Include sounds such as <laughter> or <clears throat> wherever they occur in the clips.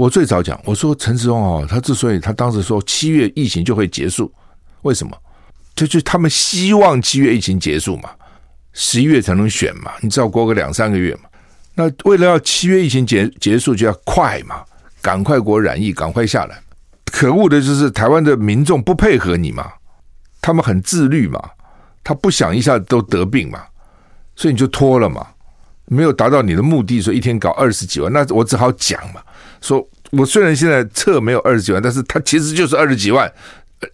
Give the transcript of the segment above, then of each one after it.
我最早讲，我说陈时中哦，他之所以他当时说七月疫情就会结束，为什么？就就他们希望七月疫情结束嘛，十一月才能选嘛，你知道过个两三个月嘛。那为了要七月疫情结结束，就要快嘛，赶快给我染疫，赶快下来。可恶的就是台湾的民众不配合你嘛，他们很自律嘛，他不想一下子都得病嘛，所以你就拖了嘛，没有达到你的目的，说一天搞二十几万，那我只好讲嘛。说，我虽然现在测没有二十几万，但是它其实就是二十几万，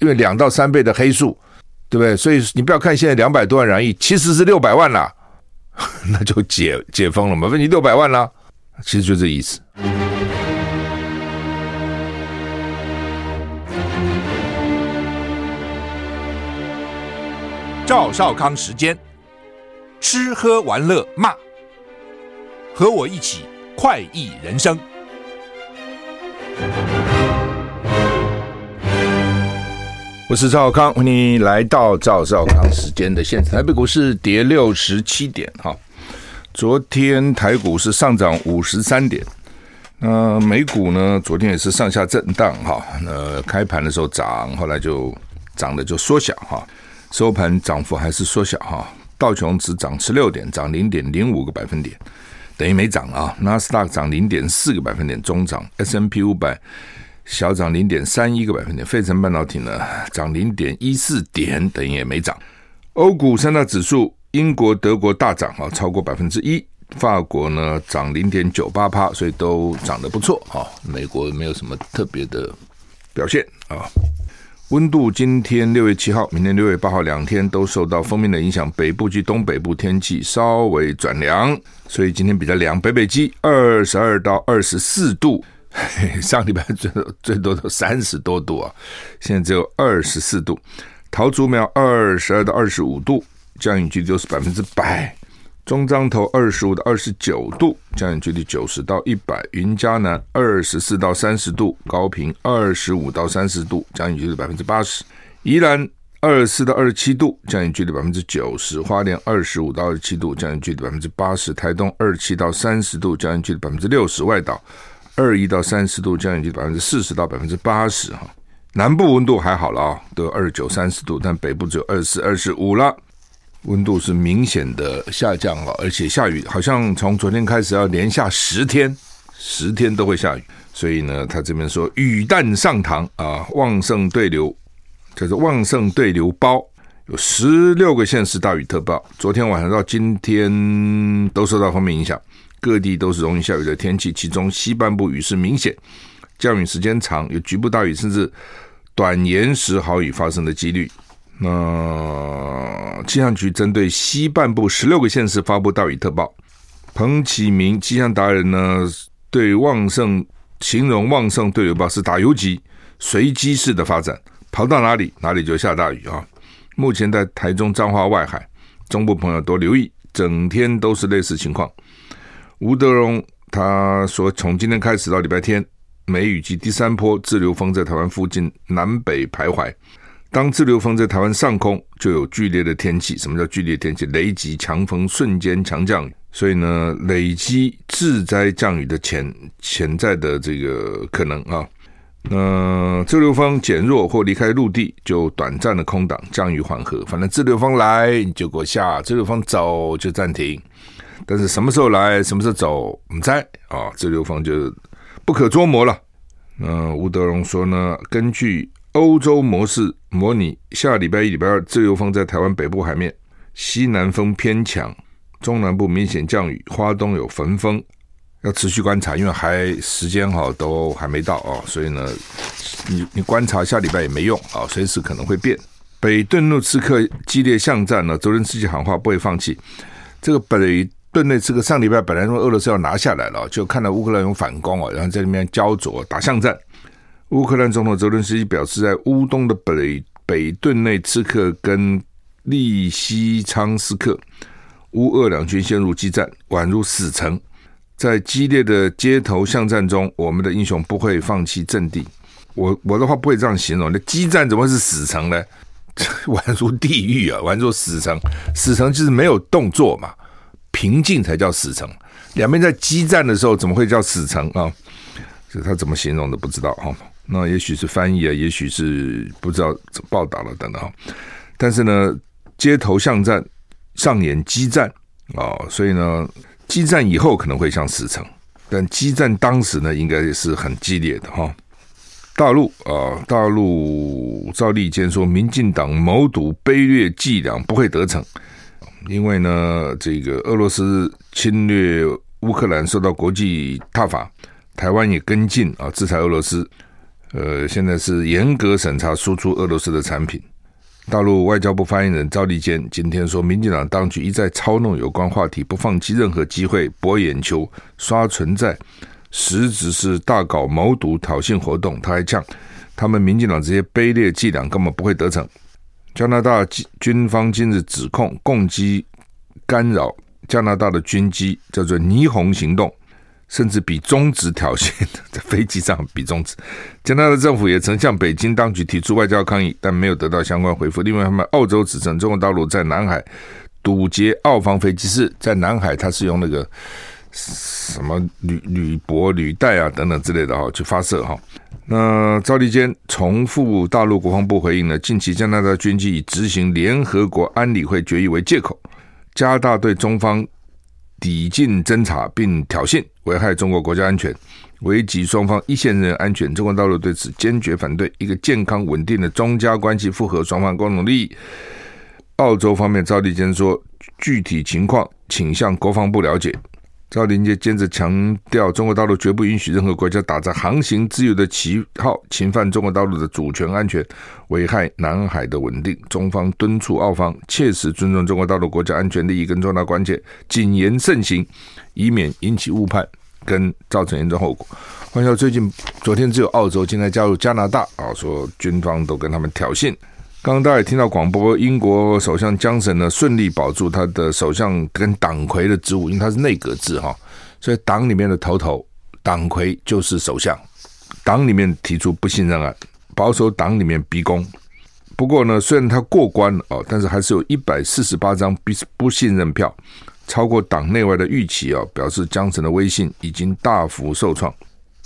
因为两到三倍的黑数，对不对？所以你不要看现在两百多万染疫，其实是六百万啦，<laughs> 那就解解封了嘛，问题六百万啦，其实就这意思。赵少康时间，吃喝玩乐骂，和我一起快意人生。我是赵少康，欢迎来到赵少康时间的现场。台北股市跌六十七点，哈，昨天台股是上涨五十三点，那美股呢？昨天也是上下震荡，哈，那开盘的时候涨，后来就涨的就缩小，哈，收盘涨幅还是缩小，哈，道琼只涨十六点，涨零点零五个百分点。等于没涨啊，纳斯达克涨零点四个百分点，中涨；S&P 五百小涨零点三一个百分点，费城半导体呢涨零点一四点，等于也没涨。欧股三大指数，英国、德国大涨啊，超过百分之一；法国呢涨零点九八趴，所以都涨得不错啊。美国没有什么特别的表现啊。温度今天六月七号，明天六月八号两天都受到锋面的影响，北部及东北部天气稍微转凉，所以今天比较凉。北北基二十二到二十四度，上礼拜最最多都三十多度啊，现在只有二十四度。桃竹苗二十二到二十五度，降雨几率就是百分之百。中彰投二十五到二十九度，降雨距离九十到一百；云嘉南二十四到三十度，高屏二十五到三十度，降雨距离百分之八十；宜兰二十四到二十七度，降雨距离百分之九十；花莲二十五到二十七度，降雨距离百分之八十；台东二十七到三十度，降雨距离百分之六十；外岛二一到三十度，降雨距离百分之四十到百分之八十。哈，南部温度还好了啊，都有二十九、三十度，但北部只有二十四、二十五了。温度是明显的下降了，而且下雨，好像从昨天开始要连下十天，十天都会下雨。所以呢，他这边说雨弹上膛啊，旺盛对流，叫做旺盛对流包，有十六个县市大雨特报。昨天晚上到今天都受到锋面影响，各地都是容易下雨的天气，其中西半部雨势明显，降雨时间长，有局部大雨，甚至短延时豪雨发生的几率。那气象局针对西半部十六个县市发布大雨特报。彭启明气象达人呢，对旺盛形容旺盛对流暴是打游击，随机式的发展，跑到哪里哪里就下大雨啊。目前在台中彰化外海，中部朋友多留意，整天都是类似情况。吴德荣他说，从今天开始到礼拜天，梅雨季第三波滞留风在台湾附近南北徘徊。当自流风在台湾上空，就有剧烈的天气。什么叫剧烈天气？雷击、强风、瞬间强降雨。所以呢，累积致灾降雨的潜潜在的这个可能啊。那自流风减弱或离开陆地，就短暂的空档，降雨缓和。反正自流风来你就给我下，自流风走就暂停。但是什么时候来，什么时候走，我们猜啊，自流风就不可捉摸了。那吴德荣说呢，根据。欧洲模式模拟下礼拜一、礼拜二，自由风在台湾北部海面，西南风偏强，中南部明显降雨，花东有焚风，要持续观察，因为还时间哈都还没到啊，所以呢，你你观察下礼拜也没用啊，随时可能会变。北顿内刺客激烈巷战呢，泽连斯基喊话不会放弃。这个北顿内刺客上礼拜本来说俄罗斯要拿下来了，就看到乌克兰有反攻啊，然后在里面焦灼打巷战。乌克兰总统泽伦斯基表示，在乌东的北北顿内茨克跟利西昌斯克，乌俄两军陷入激战，宛如死城。在激烈的街头巷战中，我们的英雄不会放弃阵地。我我的话不会这样形容，那激战怎么会是死城呢？<laughs> 宛如地狱啊，宛如死城。死城就是没有动作嘛，平静才叫死城。两边在激战的时候，怎么会叫死城啊？这他怎么形容的不知道哈。那也许是翻译啊，也许是不知道报道了等等哈。但是呢，街头巷战上演激战啊，所以呢，激战以后可能会像死城，但激战当时呢，应该是很激烈的哈。大陆啊，大陆赵立坚说，民进党谋独卑劣伎俩不会得逞，因为呢，这个俄罗斯侵略乌克兰受到国际挞伐，台湾也跟进啊，制裁俄罗斯。呃，现在是严格审查输出俄罗斯的产品。大陆外交部发言人赵立坚今天说，民进党当局一再操弄有关话题，不放弃任何机会博眼球、刷存在。实质是大搞谋独挑衅活动，他还呛他们民进党这些卑劣伎俩根本不会得逞。加拿大军方今日指控共机干扰加拿大的军机，叫做“霓虹行动”，甚至比中指挑衅，在飞机上比中指。加拿大政府也曾向北京当局提出外交抗议，但没有得到相关回复。另外，他们澳洲指称中国大陆在南海堵截澳方飞机，是在南海，他是用那个。什么铝铝箔铝带啊等等之类的哈，去发射哈。那赵立坚重复大陆国防部回应呢，近期加拿大军机以执行联合国安理会决议为借口，加大对中方抵近侦查，并挑衅，危害中国国家安全，危及双方一线人员安全。中国大陆对此坚决反对。一个健康稳定的中加关系符合双方共同利益。澳洲方面，赵立坚说，具体情况请向国防部了解。赵立坚坚持强调，中国大陆绝不允许任何国家打着航行自由的旗号，侵犯中国大陆的主权安全，危害南海的稳定。中方敦促澳方切实尊重中国大陆国家安全利益跟重大关切，谨言慎行，以免引起误判跟造成严重后果。换句话说，最近昨天只有澳洲，今天加入加拿大啊，说军方都跟他们挑衅。刚刚大家也听到广播，英国首相江森呢顺利保住他的首相跟党魁的职务，因为他是内阁制哈，所以党里面的头头党魁就是首相，党里面提出不信任案，保守党里面逼宫。不过呢，虽然他过关了哦，但是还是有一百四十八张不不信任票，超过党内外的预期哦，表示江森的威信已经大幅受创。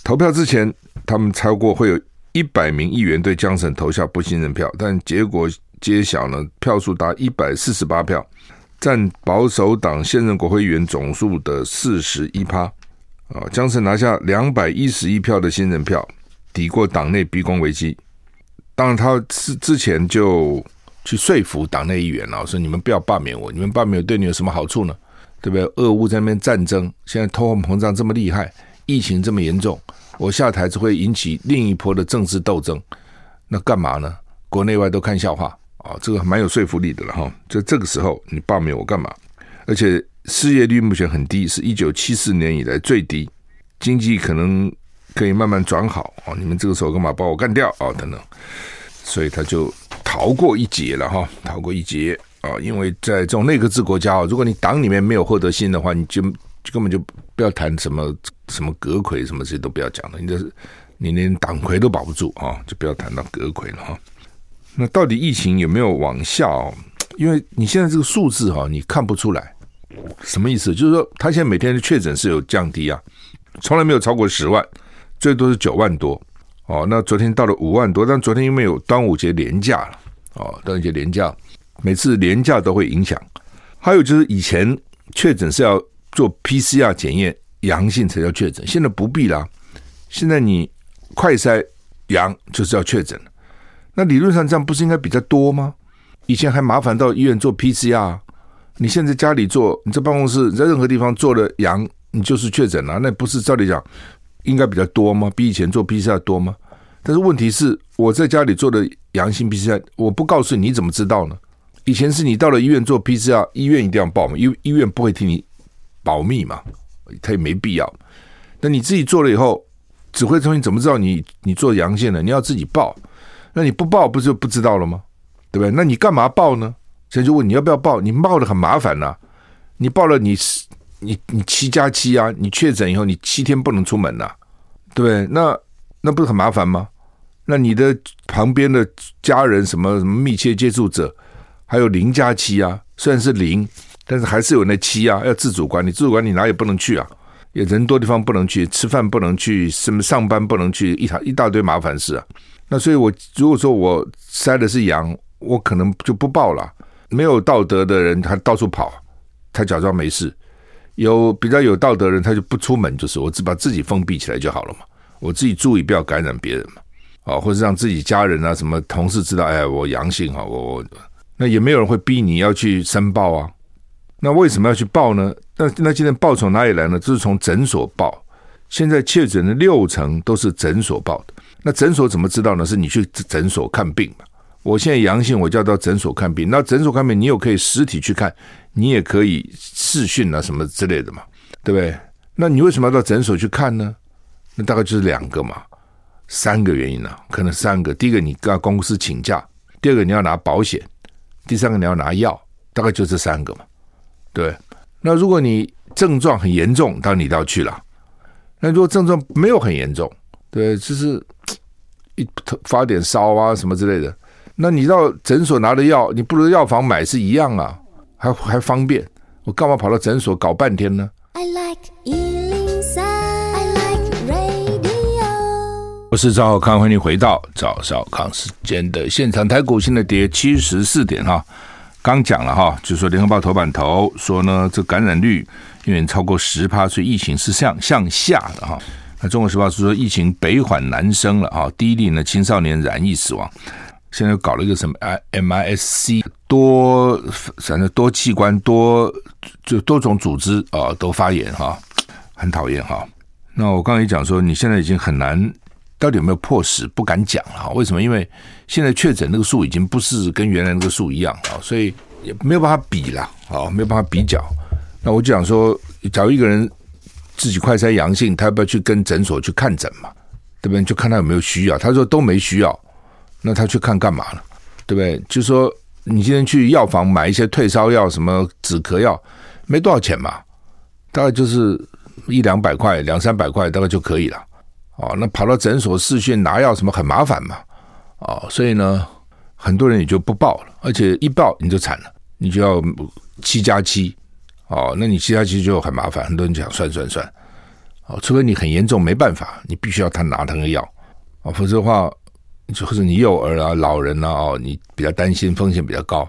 投票之前，他们超过会有。一百名议员对江省投下不信任票，但结果揭晓呢，票数达一百四十八票，占保守党现任国会议员总数的四十一趴。啊，江省拿下两百一十一票的信任票，抵过党内逼宫危机。当然，他之之前就去说服党内议员了，说你们不要罢免我，你们罢免我对你有什么好处呢？对不对？俄乌在那边战争，现在通货膨胀这么厉害，疫情这么严重。我下台只会引起另一波的政治斗争，那干嘛呢？国内外都看笑话啊、这个蛮有说服力的了哈。在这个时候，你罢免我干嘛？而且失业率目前很低，是一九七四年以来最低，经济可能可以慢慢转好啊、哦！你们这个时候干嘛把我干掉啊、等等，所以他就逃过一劫了哈，逃过一劫啊！因为在这种内阁制国家啊，如果你党里面没有获得信的话，你。就根本就不要谈什么什么阁揆什么这些都不要讲了，你这是你连党魁都保不住啊，就不要谈到阁揆了哈。那到底疫情有没有往下哦？因为你现在这个数字哈，你看不出来什么意思？就是说，他现在每天的确诊是有降低啊，从来没有超过十万，最多是九万多哦。那昨天到了五万多，但昨天因为有端午节连假了哦，端午节连假，每次连假都会影响。还有就是以前确诊是要。做 PCR 检验阳性才叫确诊，现在不必啦。现在你快筛阳就是要确诊。那理论上这样不是应该比较多吗？以前还麻烦到医院做 PCR，你现在家里做，你在办公室，你在任何地方做了阳，你就是确诊了。那不是照理讲应该比较多吗？比以前做 PCR 多吗？但是问题是，我在家里做的阳性 PCR，我不告诉你，你怎么知道呢？以前是你到了医院做 PCR，医院一定要报嘛，医医院不会替你。保密嘛，他也没必要。那你自己做了以后，指挥中心怎么知道你你做阳性了？你要自己报。那你不报，不就不知道了吗？对不对？那你干嘛报呢？现在就问你要不要报？你报的很麻烦呐、你报了你，你你你七加七啊，你确诊以后你七天不能出门呐、对不对？那那不是很麻烦吗？那你的旁边的家人什么什么密切接触者，还有零加七啊，虽然是零。但是还是有那七啊，要自主管理，自主管理哪也不能去啊，也人多地方不能去，吃饭不能去，什么上班不能去，一大一大堆麻烦事啊。那所以我如果说我筛的是阳，我可能就不报了。没有道德的人，他到处跑，他假装没事；有比较有道德的人，他就不出门，就是我只把自己封闭起来就好了嘛。我自己注意不要感染别人嘛，啊，或者让自己家人啊、什么同事知道，哎，我阳性哈，我我那也没有人会逼你要去申报啊。那为什么要去报呢？那那今天报从哪里来呢？就是从诊所报。现在确诊的六成都是诊所报的。那诊所怎么知道呢？是你去诊所看病嘛。我现在阳性，我就要到诊所看病。那诊所看病，你有可以实体去看，你也可以视讯啊什么之类的嘛，对不对？那你为什么要到诊所去看呢？那大概就是两个嘛，三个原因呢、可能三个。第一个，你跟公司请假；第二个，你要拿保险；第三个，你要拿药。大概就这三个嘛。对，那如果你症状很严重，当然你都要去了。那如果症状没有很严重，对，就是一发点烧啊什么之类的，那你到诊所拿的药，你不如药房买是一样啊，还还方便。我干嘛跑到诊所搞半天呢？I like 103, I like radio。我是赵少康，欢迎回到赵少康时间的现场。台股现在跌七十四点哈。刚讲了哈，就是说联合报头版头说呢，这感染率远远超过十趴，所以疫情是向向下的哈。那中国时报是说疫情北缓南升了啊，第一例呢青少年染疫死亡，现在又搞了一个什么 I M I S C 多，反正多器官多就多种组织啊都发炎哈，很讨厌哈。那我刚才也讲说，你现在已经很难。到底有没有破十？不敢讲了。为什么？因为现在确诊那个数已经不是跟原来那个数一样啊，所以也没有办法比了啊，没有办法比较。那我就讲说，假如一个人自己快筛阳性，他要不要去跟诊所去看诊嘛？对不对？就看他有没有需要。他说都没需要，那他去看干嘛了？对不对？就说你今天去药房买一些退烧药、什么止咳药，没多少钱嘛，大概就是一两百块、两三百块，大概就可以了。哦，那跑到诊所试讯拿药什么很麻烦嘛？哦，所以呢，很多人也就不报了，而且一报你就惨了，你就要七加七，哦，那你七加七就很麻烦，很多人讲算算算，哦，除非你很严重没办法，你必须要他拿他的药，哦，否则的话，或者你幼儿啊、老人啊，哦，你比较担心风险比较高，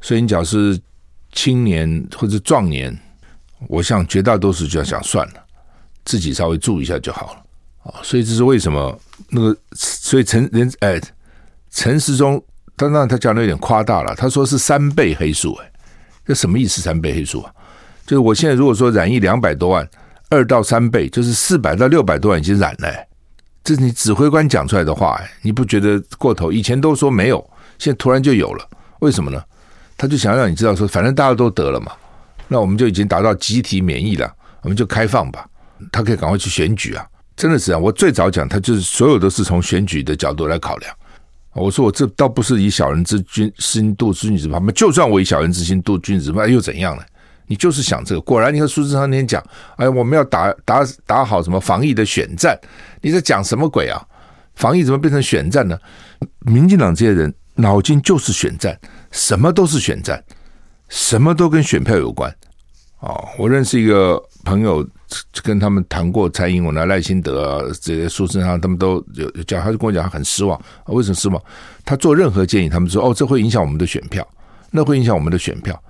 所以你只要是青年或者壮年，我想绝大多数就要想算了，自己稍微注意一下就好了。所以这是为什么那个？所以陈人哎，陈时中当然他讲的有点夸大了。他说是三倍黑数，哎，这什么意思？三倍黑数啊？就是我现在如果说染疫两百多万，二到三倍就是四百到六百多万已经染了，这是你指挥官讲出来的话，哎，你不觉得过头？以前都说没有，现在突然就有了，为什么呢？他就想让你知道说，反正大家都得了嘛，那我们就已经达到集体免疫了，我们就开放吧，他可以赶快去选举啊。真的是啊！我最早讲，他就是所有都是从选举的角度来考量。我说我这倒不是以小人之君心度君子嘛，就算我以小人之心度君子那，又怎样呢？你就是想这个。果然，你看苏志昌那天讲，哎，我们要打打打好什么防疫的选战，你在讲什么鬼啊？防疫怎么变成选战呢？民进党这些人脑筋就是选战，什么都是选战，什么都跟选票有关。哦，我认识一个朋友。跟他们谈过蔡英文啊、赖清德啊这些书生上，他们都有讲，他就跟我讲他很失望。为什么失望？他做任何建议，他们说哦，这会影响我们的选票，那会影响我们的选票。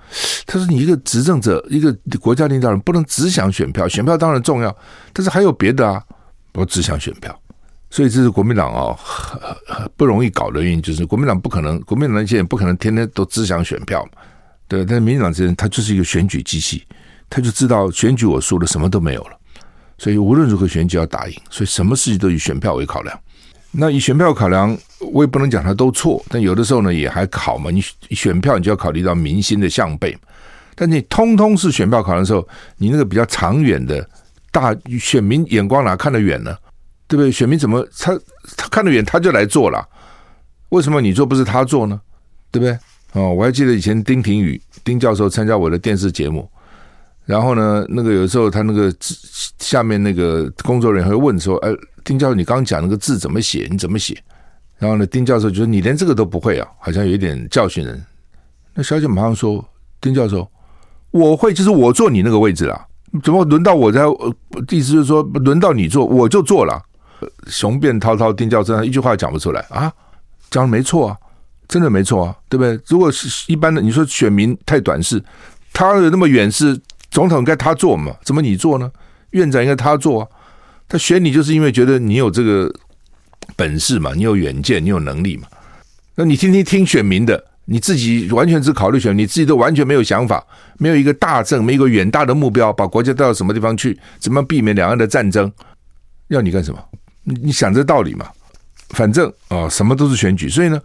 他说你一个执政者，一个国家领导人，不能只想选票，选票当然重要，但是还有别的啊，我只想选票。所以这是国民党啊、哦，不容易搞的原因，就是国民党不可能，国民党那些人不可能天天都只想选票，对。但是民进党这些人，他就是一个选举机器。他就知道选举我输了，什么都没有了，所以无论如何选举要打赢，所以什么事情都以选票为考量。那以选票考量，我也不能讲他都错，但有的时候呢也还好嘛。你选票你就要考虑到民心的向背，但你通通是选票考量的时候，你那个比较长远的大选民眼光哪看得远呢？对不对？选民怎么他他看得远他就来做了？为什么你做不是他做呢？对不对？哦，我还记得以前丁廷宇丁教授参加我的电视节目。然后呢，那个有时候他那个字下面那个工作人员会问说：“哎，丁教授，你刚刚讲那个字怎么写？你怎么写？”然后呢，丁教授就说：“你连这个都不会啊，好像有一点教训人。”那小姐马上说：“丁教授，我会，就是我坐你那个位置啦。怎么轮到我在？意思就是说，轮到你坐，我就坐了。雄辩滔滔，丁教真一句话讲不出来啊，讲的没错啊，真的没错啊，对不对？如果是一般的，你说选民太短视，他有那么远视，总统该他做嘛？怎么你做呢？院长应该他做啊，他选你就是因为觉得你有这个本事嘛，你有远见，你有能力嘛。那你听听听选民的，你自己完全只考虑选，你自己都完全没有想法，没有一个大政，没有一个远大的目标，把国家带到什么地方去？怎么避免两岸的战争？要你干什么？你你想这道理嘛？反正啊、什么都是选举，所以呢，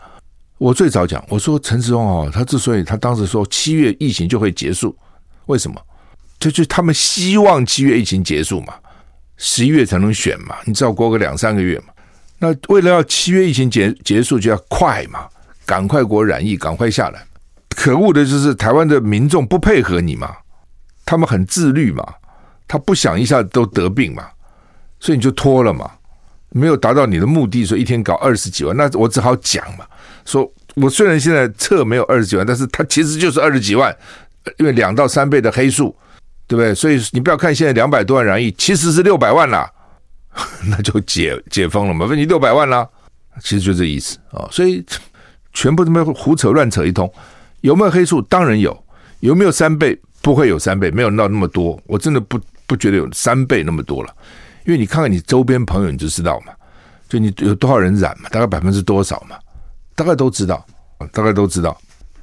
我最早讲，我说陈时中哦，他之所以他当时说七月疫情就会结束，为什么？就就他们希望七月疫情结束嘛，十一月才能选嘛，你知道过个两三个月嘛。那为了要七月疫情结结束，就要快嘛，赶快给我染疫，赶快下来。可恶的就是台湾的民众不配合你嘛，他们很自律嘛，他不想一下子都得病嘛，所以你就拖了嘛。没有达到你的目的，说一天搞二十几万，那我只好讲嘛。说我虽然现在测没有二十几万，但是它其实就是二十几万，因为两到三倍的黑数，对不对？所以你不要看现在两百多万染疫，其实是六百万啦，<laughs> 那就解解封了嘛。问你六百万啦，其实就这意思啊。所以全部他妈胡扯乱扯一通，有没有黑数？当然有。有没有三倍？不会有三倍，没有闹那么多。我真的不不觉得有三倍那么多了。因为你看看你周边朋友，你就知道嘛，就你有多少人染嘛，大概百分之多少嘛，大概都知道，大概都知道，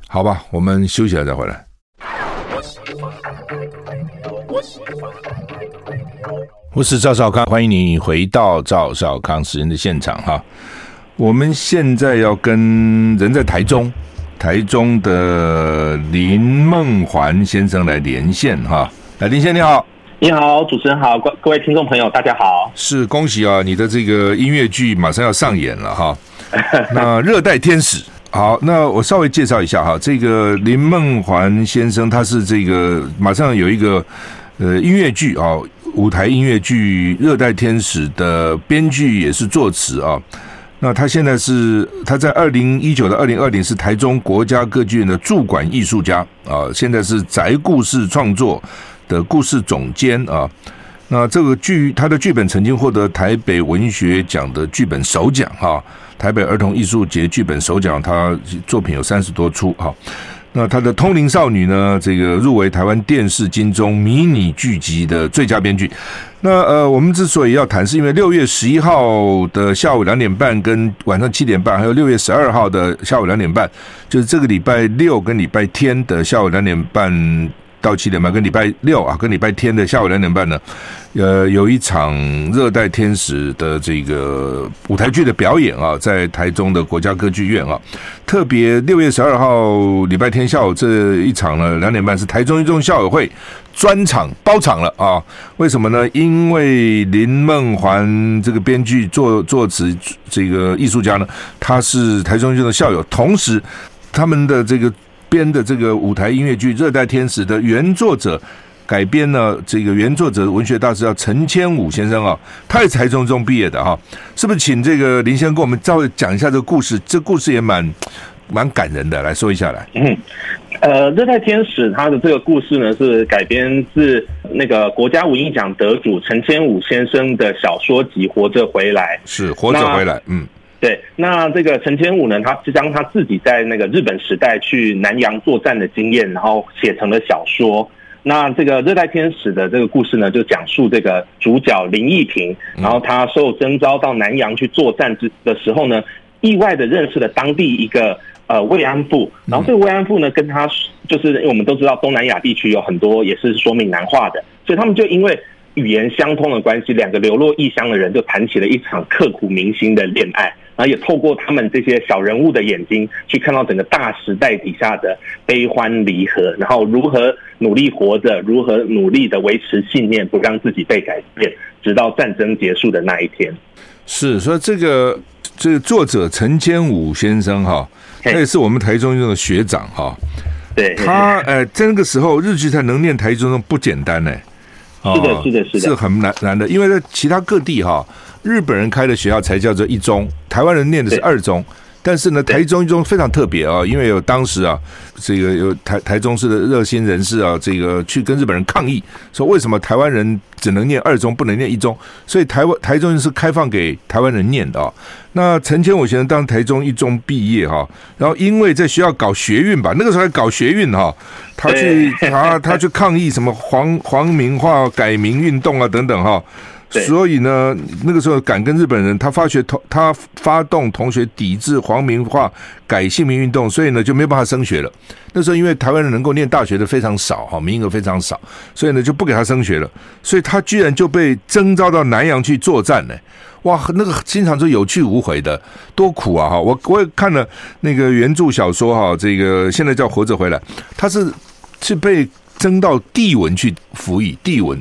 好吧，我们休息了再回来。我是赵少康，欢迎你回到赵少康时间的现场哈。我们现在要跟人在台中，台中的林梦环先生来连线哈。来，林先生你好。你好，主持人好，各各位听众朋友，大家好。是恭喜啊，你的这个音乐剧马上要上演了哈。<laughs> 那热带天使，好，那我稍微介绍一下哈，这个林梦环先生，他是这个马上有一个呃音乐剧啊，舞台音乐剧《热带天使》的编剧也是作词啊。那他现在是他在二零一九到二零二零是台中国家歌剧院的驻馆艺术家啊，现在是宅故事创作的故事总监啊，那这个剧他的剧本曾经获得台北文学奖的剧本首奖哈，台北儿童艺术节剧本首奖，他作品有三十多出哈。那他的《通灵少女》呢，这个入围台湾电视金钟迷你剧集的最佳编剧。那呃，我们之所以要谈，是因为六月十一号的下午两点半跟晚上七点半，还有六月十二号的下午两点半，就是这个礼拜六跟礼拜天的下午两点半。到七点半，跟礼拜六啊，跟礼拜天的下午两点半呢，呃，有一场热带天使的这个舞台剧的表演啊，在台中的国家歌剧院啊，特别六月十二号礼拜天下午这一场呢，两点半是台中一中校友会专场包场了啊？为什么呢？因为林梦环这个编剧作作词这个艺术家呢，他是台中一中的校友，同时他们的这个。编的这个舞台音乐剧《热带天使》的原作者改编呢，这个原作者文学大师叫陈千武先生啊，他也是台中中毕业的哈，是不是？请这个林先生跟我们稍微讲一下这个故事，这故事也蛮蛮感人的，来说一下来。嗯，呃，《热带天使》它的这个故事呢，是改编自那个国家文艺奖得主陈千武先生的小说集《活着回来》，是活着回来，嗯。对，那这个陈千武呢，他是将他自己在那个日本时代去南洋作战的经验，然后写成了小说。那这个热带天使的这个故事呢，就讲述这个主角林义平，然后他受征召到南洋去作战之的时候呢，意外的认识了当地一个呃慰安妇，然后这个慰安妇呢，跟他就是因为我们都知道东南亚地区有很多也是说闽南话的，所以他们就因为。语言相通的关系，两个流落异乡的人就谈起了一场刻骨铭心的恋爱，然后也透过他们这些小人物的眼睛，去看到整个大时代底下的悲欢离合，然后如何努力活着，如何努力的维持信念，不让自己被改变，直到战争结束的那一天。是说这个这个作者陈坚武先生哈，他也是我们台中一中的学长哈，对他呃，在那个时候日剧才能念台中不简单呢。是的，是的，是的，是很难难的，因为在其他各地哈，日本人开的学校才叫做一中，台湾人念的是二中，但是呢，台中一中非常特别啊，因为有当时啊，这个有台台中市的热心人士啊，这个去跟日本人抗议，说为什么台湾人只能念二中，不能念一中？所以台湾台中是开放给台湾人念的啊。那陈千武先生当台中一中毕业哈，然后因为在学校搞学运吧，那个时候还搞学运哈，他去他他去抗议什么黄黄明化改名运动啊等等哈。所以呢，那个时候敢跟日本人，他发学同他发动同学抵制皇民化改姓名运动，所以呢就没办法升学了。那时候因为台湾人能够念大学的非常少哈，名额非常少，所以呢就不给他升学了。所以他居然就被征召到南洋去作战呢！哇，那个经常是有去无回的，多苦啊哈！我我也看了那个原著小说哈，这个现在叫活着回来，他是是被征到地文去服役地文。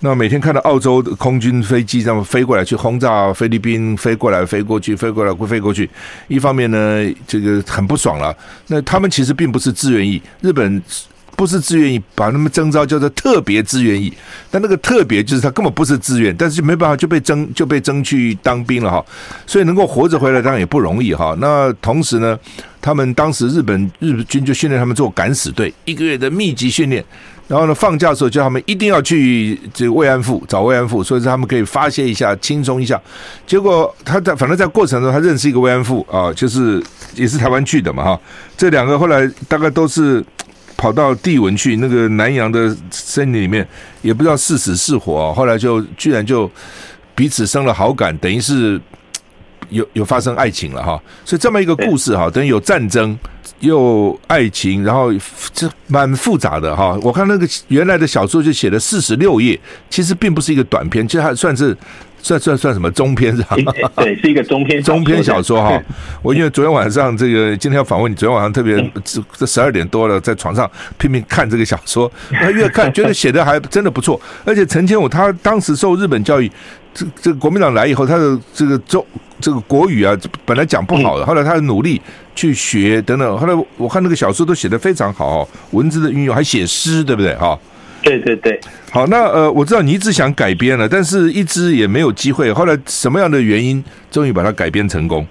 那每天看到澳洲的空军飞机这样飞过来去轰炸菲律宾，飞过来飞过去，飞过来飞过去，一方面呢，这个很不爽了。那他们其实并不是自愿役，日本不是自愿役，把他们征召叫做特别自愿役。但那个特别就是他根本不是自愿，但是就没办法就被征就被征去当兵了哈。所以能够活着回来当然也不容易哈。那同时呢，他们当时日本日军就训练他们做敢死队，一个月的密集训练。然后呢，放假的时候叫他们一定要去这个慰安妇找慰安妇，所以说他们可以发泄一下、轻松一下。结果他在反正在过程中，他认识一个慰安妇啊，就是也是台湾去的嘛哈。这两个后来大概都是跑到地文去，那个南洋的森林里面，也不知道是死是活，后来就居然就彼此生了好感，等于是有有发生爱情了哈。所以这么一个故事哈，等于有战争。又爱情，然后这蛮复杂的哈。我看那个原来的小说就写了四十六页，其实并不是一个短篇，其实还算是算算算什么中篇 <laughs> 是吧？<laughs> 对，是一个中篇中篇小说哈。<laughs> 我因为昨天晚上这个今天要访问你，昨天晚上特别这十二点多了，在床上拼命看这个小说，那越看觉得写的还真的不错，而且陈千武他当时受日本教育。这这个国民党来以后，他的这个中这个国语啊，本来讲不好的，后来他努力去学等等。后来我看那个小说都写的非常好，文字的运用还写诗，对不对？哈，对对对。好，那呃，我知道你一直想改编了，但是一直也没有机会。后来什么样的原因，终于把它改编成功？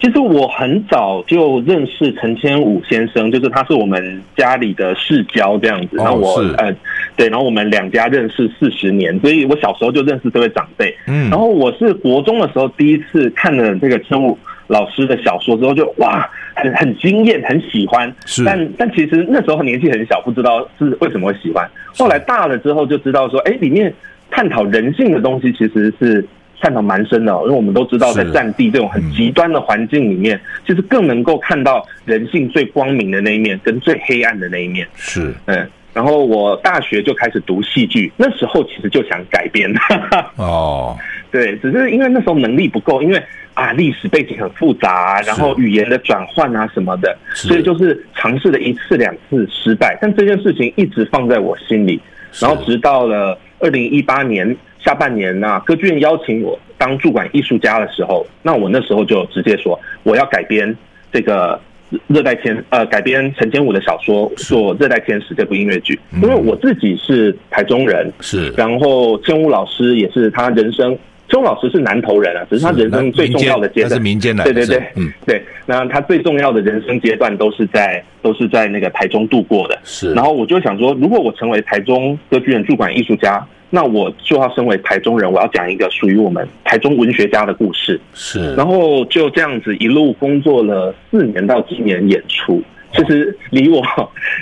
其实我很早就认识陈千武先生，就是他是我们家里的世交这样子。然后我呃，对，然后我们两家认识四十年，所以我小时候就认识这位长辈。嗯，然后我是国中的时候第一次看了这个千武老师的小说之后，就哇，很很惊艳，很喜欢。是，但但其实那时候年纪很小，不知道是为什么会喜欢。后来大了之后就知道说，哎，里面探讨人性的东西其实是。探讨蛮深的，因为我们都知道，在战地这种很极端的环境里面，其实更能够看到人性最光明的那一面，跟最黑暗的那一面。是，嗯。然后我大学就开始读戏剧，那时候其实就想改编。<laughs> <laughs> 哦，对，只是因为那时候能力不够，因为啊历史背景很复杂，然后语言的转换啊什么的，所以就是尝试了一次两次失败，但这件事情一直放在我心里，然后直到了二零一八年。下半年呢、啊，歌剧院邀请我当驻馆艺术家的时候，那我那时候就直接说我要改编这个《热带天》呃，改编陈千武的小说做《热带天使》这部音乐剧，因为我自己是台中人，是，然后千武老师也是他人生，千武老师是南投人啊，只是他人生最重要的阶段。是民间来的，对对对，嗯，对，那他最重要的人生阶段都是在都是在那个台中度过的，是，然后我就想说，如果我成为台中歌剧院驻馆艺术家。那我就要身为台中人，我要讲一个属于我们台中文学家的故事。是，然后就这样子一路工作了四年到今年演出，其实离我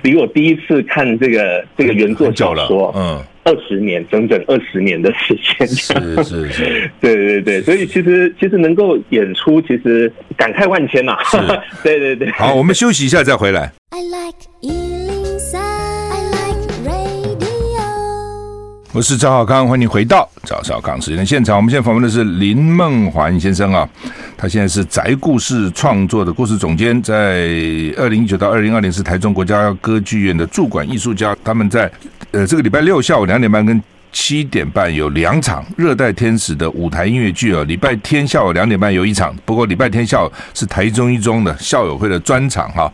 离我第一次看这个这个原作小说，嗯，二十年，整整二十年的时间。是是是，<laughs> 对对对，所以其实其实能够演出，其实感慨万千呐。是，<laughs> 对对对。好，我们休息一下再回来。I like 我是赵少康，欢迎回到赵少康时间的现场。我们现在访问的是林梦环先生啊，他现在是宅故事创作的故事总监，在二零一九到二零二零是台中国家歌剧院的驻馆艺术家。他们在呃这个礼拜六下午两点半跟七点半有两场《热带天使》的舞台音乐剧啊。礼拜天下午两点半有一场，不过礼拜天下午是台中一中的校友会的专场哈。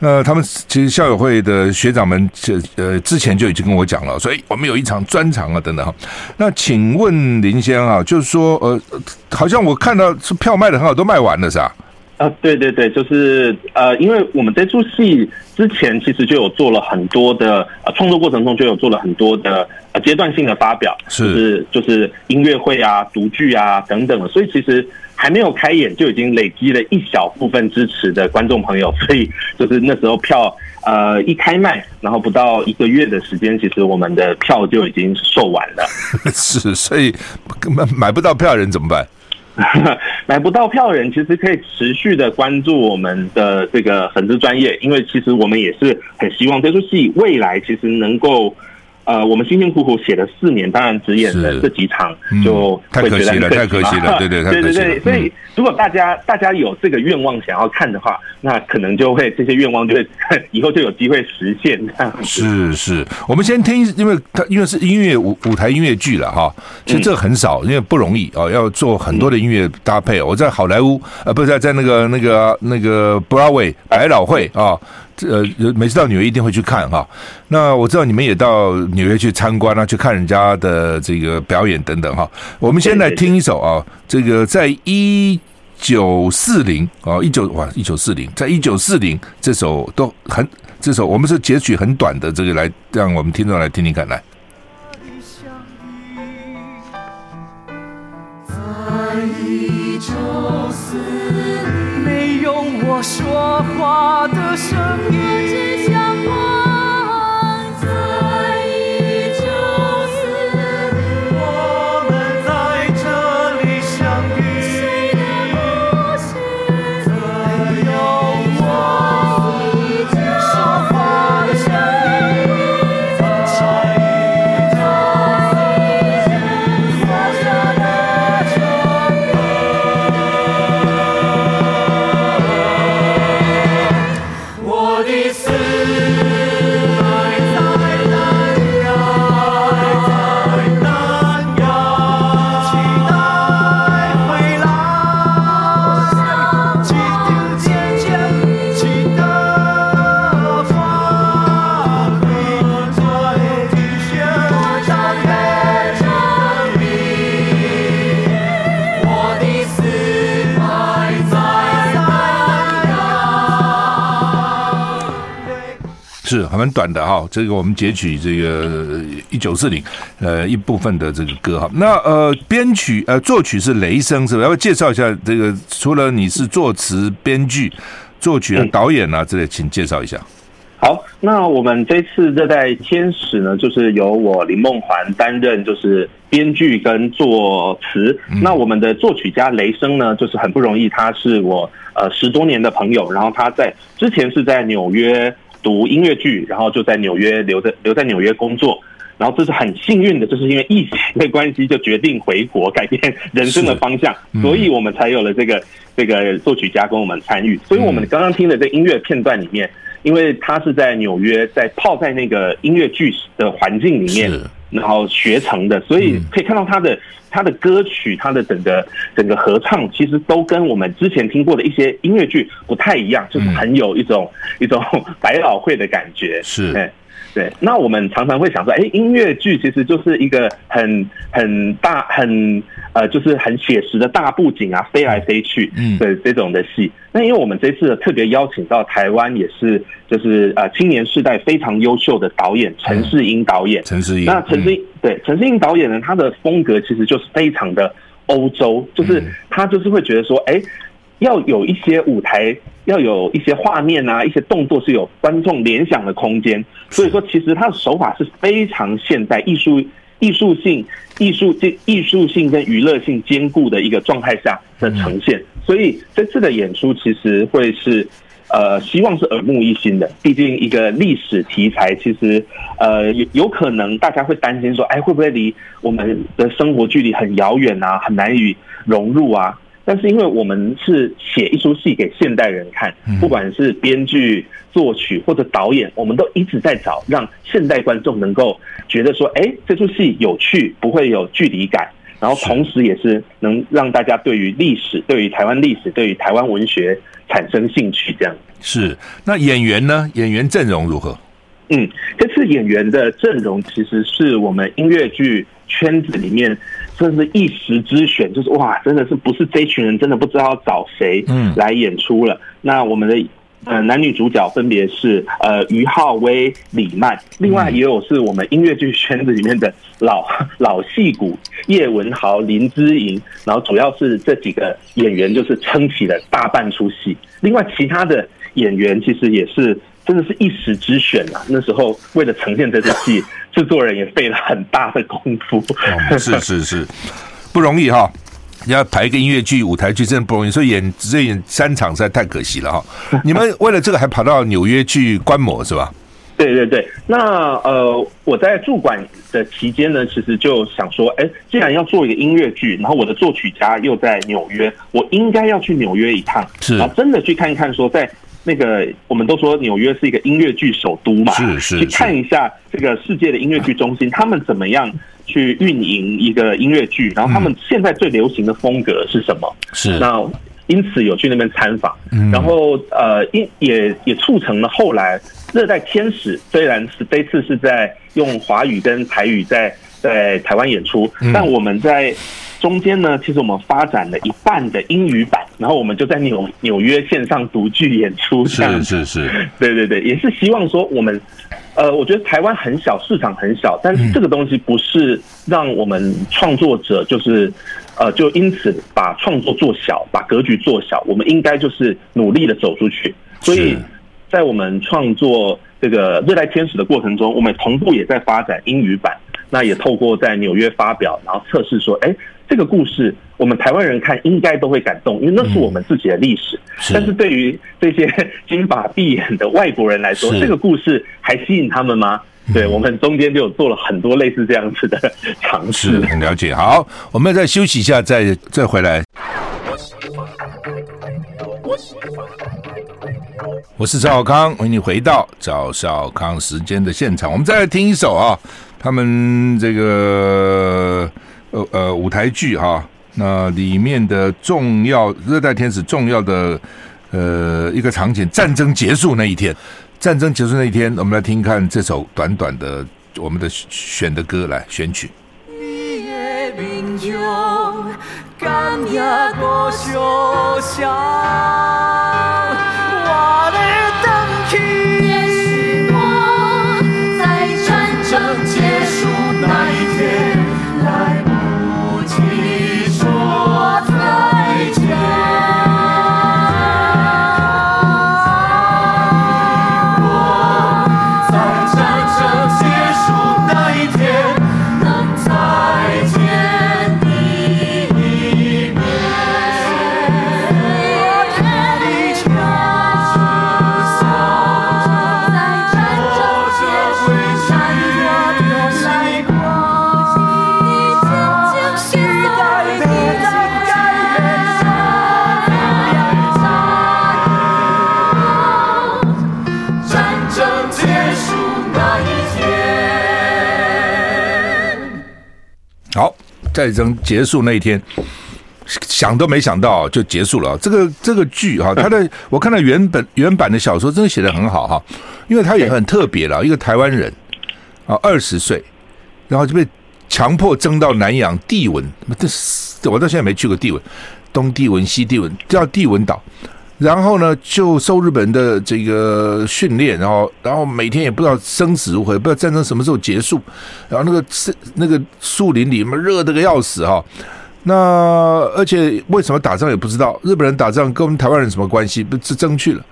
呃，他们其实校友会的学长们，呃，之前就已经跟我讲了，所以我们有一场专场啊，等等哈。那请问林先啊，就是说，呃，好像我看到是票卖得很好，都卖完了是吧？呃，对对对，就是呃，因为我们这出戏之前其实就有做了很多的呃创作过程中就有做了很多的呃阶段性的发表，是就是音乐会啊、读剧啊等等的，所以其实还没有开演就已经累积了一小部分支持的观众朋友，所以就是那时候票呃一开卖，然后不到一个月的时间，其实我们的票就已经售完了。<laughs> 是，所以买买不到票的人怎么办？<laughs> 买不到票的人，其实可以持续的关注我们的这个粉丝专业，因为其实我们也是很希望这出戏未来其实能够。呃，我们辛辛苦苦写了四年，当然只演了这几场，就太可惜了，太可惜了，<laughs> 对对对对对。所以，如果大家大家有这个愿望想要看的话，那可能就会这些愿望就会 <laughs> 以后就有机会实现。<laughs> 是是，我们先听，因为它因为是音乐舞舞台音乐剧了哈，其实这很少，因为不容易啊，要做很多的音乐搭配。我在好莱坞，呃，不是在在那个那个那个 Broadway 百老汇啊。呃，每次到纽约一定会去看哈。那我知道你们也到纽约去参观啊，去看人家的这个表演等等哈。我们先来听一首啊，这个在一九四零啊，一九哇，一九四零，在一九四零这首都很，这首我们是截取很短的这个来，让我们听众来听听看来。我说话的声音。蛮短的哈，这个我们截取这个一九四零呃一部分的这个歌哈。那呃编曲呃作曲是雷声是吧？要不要介绍一下这个？除了你是作词、编剧、作曲啊、导演啊之类，请介绍一下。好，那我们这次热带天使呢，就是由我林梦环担任就是编剧跟作词。那我们的作曲家雷声呢，就是很不容易，他是我呃十多年的朋友，然后他在之前是在纽约。读音乐剧，然后就在纽约留在留在纽约工作，然后这是很幸运的，就是因为疫情的关系，就决定回国改变人生的方向，嗯、所以我们才有了这个这个作曲家跟我们参与。所以我们刚刚听的这音乐片段里面，因为他是在纽约，在泡在那个音乐剧的环境里面，然后学成的，所以可以看到他的。他的歌曲，他的整个整个合唱，其实都跟我们之前听过的一些音乐剧不太一样，就是很有一种、嗯、一种 <laughs> 百老汇的感觉。是，对，那我们常常会想说，哎，音乐剧其实就是一个很很大很呃，就是很写实的大布景啊，飞来飞去嗯，对这种的戏。那、嗯、因为我们这次特别邀请到台湾也是就是呃青年世代非常优秀的导演陈世英导演。陈世英，那陈世英。对，陈世英导演呢，他的风格其实就是非常的欧洲，就是他就是会觉得说，哎，要有一些舞台，要有一些画面啊，一些动作是有观众联想的空间。所以说，其实他的手法是非常现代艺术、艺术性、艺术这艺术性跟娱乐性兼顾的一个状态下的呈现。所以这次的演出其实会是。呃，希望是耳目一新的。毕竟一个历史题材，其实呃有有可能大家会担心说，哎，会不会离我们的生活距离很遥远啊，很难以融入啊？但是因为我们是写一出戏给现代人看，不管是编剧、作曲或者导演，我们都一直在找让现代观众能够觉得说，哎，这出戏有趣，不会有距离感。然后同时也是能让大家对于历史、对于台湾历史、对于台湾文学产生兴趣，这样。是。那演员呢？演员阵容如何？嗯，这次演员的阵容其实是我们音乐剧圈子里面真是一时之选，就是哇，真的是不是这群人真的不知道找谁嗯来演出了。嗯、那我们的呃男女主角分别是呃于浩威、李曼，另外也有是我们音乐剧圈子里面的老 <laughs> 老戏骨叶文豪、林之颖，然后主要是这几个演员就是撑起了大半出戏。另外其他的演员其实也是。真的是一时之选啊！那时候为了呈现这出戏，<laughs> 制作人也费了很大的功夫。哦、是是是，不容易哈！要排一个音乐剧、舞台剧，真的不容易。所以演只演三场实在太可惜了哈！<laughs> 你们为了这个还跑到纽约去观摩是吧？对对对。那呃，我在驻馆的期间呢，其实就想说，哎，既然要做一个音乐剧，然后我的作曲家又在纽约，我应该要去纽约一趟，是啊，真的去看一看，说在。那个，我们都说纽约是一个音乐剧首都嘛，是是，去看一下这个世界的音乐剧中心，他们怎么样去运营一个音乐剧，然后他们现在最流行的风格是什么？是那因此有去那边参访，然后呃，因也也促成了后来《热带天使》虽然是这次是在用华语跟台语在在台湾演出，但我们在。中间呢，其实我们发展了一半的英语版，然后我们就在纽纽约线上独剧演出。是是是，对对对，也是希望说我们，呃，我觉得台湾很小，市场很小，但是这个东西不是让我们创作者就是，呃，就因此把创作做小，把格局做小。我们应该就是努力的走出去。所以在我们创作这个《热带天使》的过程中，我们同步也在发展英语版。那也透过在纽约发表，然后测试说，哎。这个故事，我们台湾人看应该都会感动，因为那是我们自己的历史。是但是对于这些 <laughs> 金发碧眼的外国人来说，是这个故事还吸引他们吗？对，我们中间就有做了很多类似这样子的尝试。很了解。好，我们再休息一下，再再回来。我是赵少康，欢迎你回到赵少康时间的现场。我们再来听一首啊，他们这个。呃呃，舞台剧哈，那里面的重要热带天使重要的呃一个场景，战争结束那一天，战争结束那一天，我们来听看这首短短的我们的选的歌来选曲。战争结束那一天，想都没想到就结束了。这个这个剧哈，它的我看到原本原版的小说真的写的很好哈，因为他也很特别了，一个台湾人啊，二十岁，然后就被强迫征到南洋帝文，这是我到现在没去过帝文，东帝文西帝文叫帝文岛。然后呢，就受日本的这个训练，然后，然后每天也不知道生死如何，不知道战争什么时候结束。然后那个是那个树林里面热的个要死哈。那而且为什么打仗也不知道，日本人打仗跟我们台湾人什么关系？不是争去了。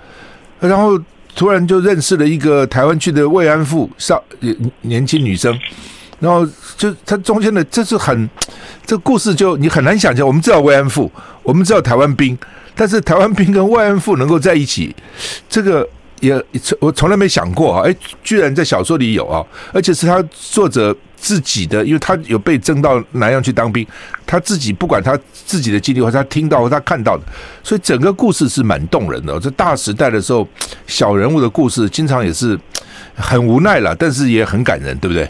然后突然就认识了一个台湾去的慰安妇少年轻女生，然后就他中间的这是很这故事就你很难想象。我们知道慰安妇，我们知道台湾兵。但是台湾兵跟慰安妇能够在一起，这个也我从来没想过啊！哎，居然在小说里有啊！而且是他作者自己的，因为他有被征到南洋去当兵，他自己不管他自己的经历或他听到或他看到的，所以整个故事是蛮动人的。这大时代的时候，小人物的故事经常也是很无奈了，但是也很感人，对不对？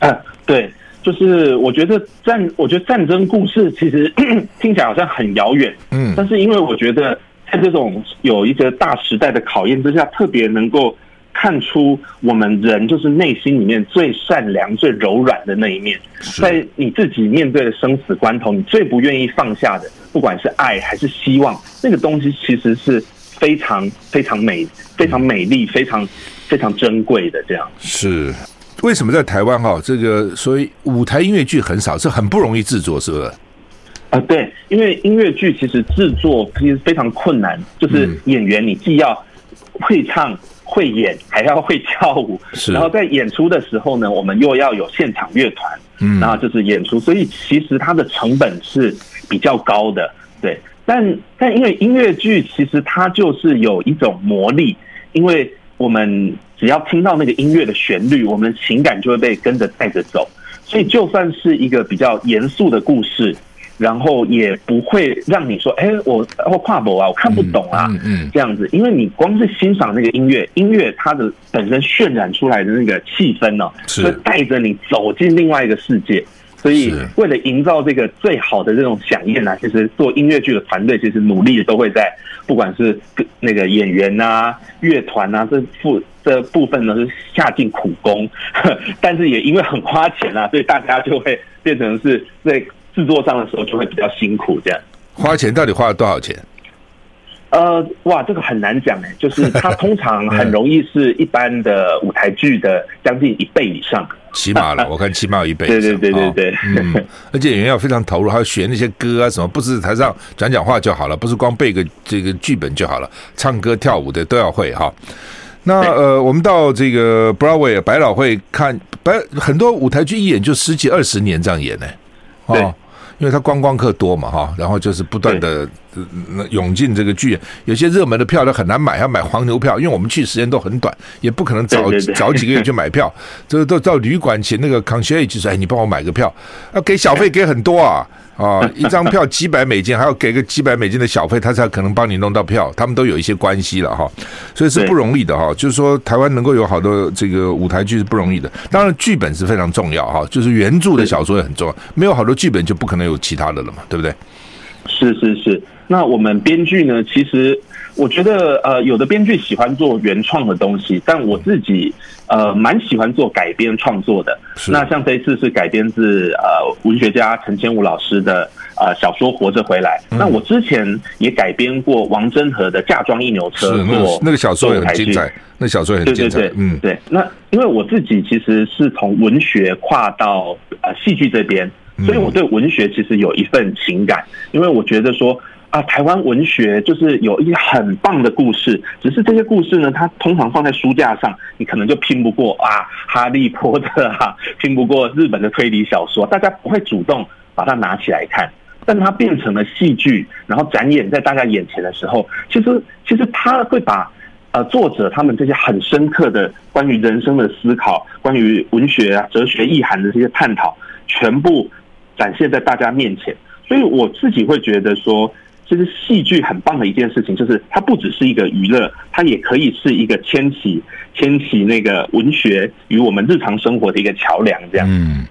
嗯，对。就是我觉得战，我觉得战争故事其实 <clears throat> 听起来好像很遥远，嗯，但是因为我觉得在这种有一个大时代的考验之下，特别能够看出我们人就是内心里面最善良、最柔软的那一面。在你自己面对的生死关头，你最不愿意放下的，不管是爱还是希望，那个东西其实是非常非常美、非常美丽、非常非常珍贵的。这样是为什么在台湾哈，这个所以舞台音乐剧很少，是很不容易制作，是不是？啊，对，因为音乐剧其实制作其实非常困难，就是演员你既要会唱会演，还要会跳舞，是然后在演出的时候呢，我们又要有现场乐团，嗯，然后就是演出，所以其实它的成本是比较高的，对。但但因为音乐剧其实它就是有一种魔力，因为我们只要听到那个音乐的旋律，我们情感就会被跟着带着走，所以就算是一个比较严肃的故事。然后也不会让你说，哎，我我跨博啊，我看不懂啊，嗯，嗯，这样子，因为你光是欣赏那个音乐，音乐它的本身渲染出来的那个气氛呢，是会带着你走进另外一个世界。所以，为了营造这个最好的这种响宴呢，其实做音乐剧的团队其实努力的都会在，不管是那个演员啊、乐团啊这部这部分呢是下尽苦功，<laughs> 但是也因为很花钱啊，所以大家就会变成是在。制作上的时候就会比较辛苦，这样。花钱到底花了多少钱？呃，哇，这个很难讲哎，就是它通常 <laughs> 很容易是一般的舞台剧的将近一倍以上，起码了，<laughs> 我看起码有一倍。对对对对对，嗯，<laughs> 而且演员要非常投入，还要学那些歌啊什么，不是台上讲讲话就好了，不是光背个这个剧本就好了，唱歌跳舞的都要会哈。那呃，我们到这个 Broadway 百老汇看，百很多舞台剧一演就十几二十年这样演呢，哦。因为他观光客多嘛哈，然后就是不断的涌进这个剧院，有些热门的票都很难买，要买黄牛票，因为我们去时间都很短，也不可能早早几个月去买票，<laughs> 这个都到旅馆请那个 concierge 说，哎，你帮我买个票，要给小费给很多啊。啊，一张票几百美金，还要给个几百美金的小费，他才可能帮你弄到票。他们都有一些关系了哈，所以是不容易的哈。就是说，台湾能够有好多这个舞台剧是不容易的。当然，剧本是非常重要哈，就是原著的小说也很重要。没有好多剧本，就不可能有其他的了嘛，对不对？是是是。那我们编剧呢？其实。我觉得呃，有的编剧喜欢做原创的东西，但我自己呃蛮喜欢做改编创作的。那像这一次是改编自呃文学家陈千武老师的呃小说《活着回来》。嗯、那我之前也改编过王真和的《嫁妆一牛车》做，那那个小说也很精彩，那小说也很精彩。对对对，嗯，对。那因为我自己其实是从文学跨到呃戏剧这边，所以我对文学其实有一份情感，因为我觉得说。啊，台湾文学就是有一些很棒的故事，只是这些故事呢，它通常放在书架上，你可能就拼不过啊，哈利波特啊，拼不过日本的推理小说，大家不会主动把它拿起来看。但它变成了戏剧，然后展演在大家眼前的时候，其实其实他会把呃作者他们这些很深刻的关于人生的思考，关于文学啊、哲学意涵的这些探讨，全部展现在大家面前。所以我自己会觉得说。其实戏剧很棒的一件事情，就是它不只是一个娱乐，它也可以是一个牵起牵起那个文学与我们日常生活的一个桥梁，这样。嗯，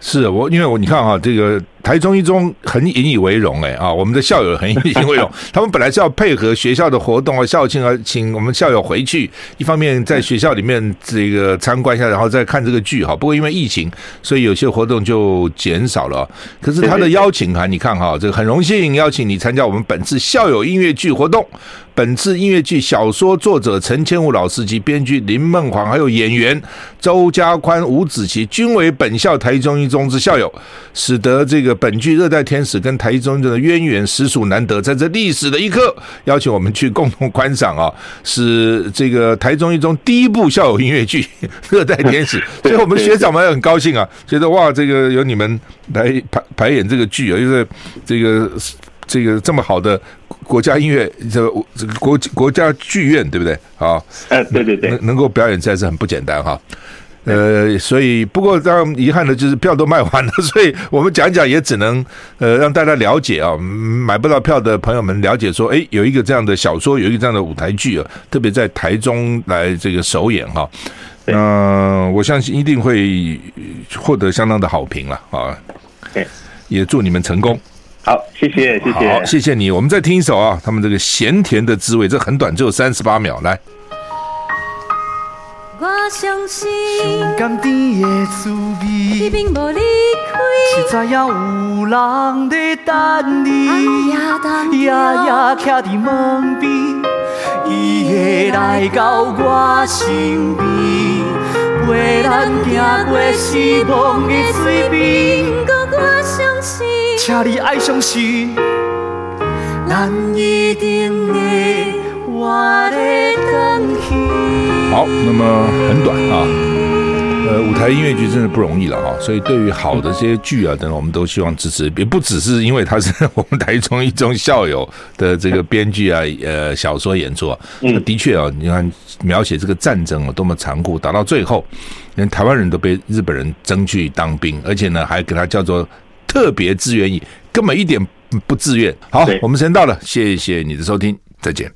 是我，因为我你看啊，这个。台中一中很引以为荣哎啊，<laughs> 我们的校友很引以为荣。<laughs> 他们本来是要配合学校的活动啊，校庆啊，请我们校友回去，一方面在学校里面这个参观一下，然后再看这个剧哈。不过因为疫情，所以有些活动就减少了。可是他的邀请函，你看哈，这个很荣幸邀请你参加我们本次校友音乐剧活动。本次音乐剧小说作者陈千武老师及编剧林梦煌，还有演员周家宽、吴子琪，均为本校台中一中之校友，使得这个。本剧《热带天使》跟台中的渊源实属难得，在这历史的一刻，邀请我们去共同观赏啊，<laughs> 是这个台中一中第一部校友音乐剧《<laughs> 热带天使》，所以我们学长们也很高兴啊，觉得哇，这个由你们来排排演这个剧啊，就是这个这个这么好的国家音乐，这个这个国国家剧院，对不对？啊，呃，对对对，能能够表演，实在是很不简单哈。呃，所以不过这样遗憾的就是票都卖完了，<laughs> 所以我们讲讲也只能呃让大家了解啊，买不到票的朋友们了解说，哎，有一个这样的小说，有一个这样的舞台剧啊，特别在台中来这个首演哈，嗯、呃，我相信一定会获得相当的好评了啊，对，也祝你们成功。好，谢谢，谢谢，好，谢谢你。我们再听一首啊，他们这个咸甜的滋味，这很短，只有三十八秒，来。我相信，上甘甜的滋味，你并无离开，是知影有人在等你，夜夜徛伫门边，伊会来到我身边，陪咱行过失望的水边。我相信，请你爱相信，咱一定会活得更远。好，那么很短啊，呃，舞台音乐剧真的不容易了哈，所以对于好的这些剧啊等等，我们都希望支持，也不只是因为他是我们台中一中校友的这个编剧啊，呃，小说演出啊，那的确啊，你看描写这个战争啊多么残酷，打到最后，连台湾人都被日本人征去当兵，而且呢还给他叫做特别志愿役，根本一点不自愿。好，我们时间到了，谢谢你的收听，再见。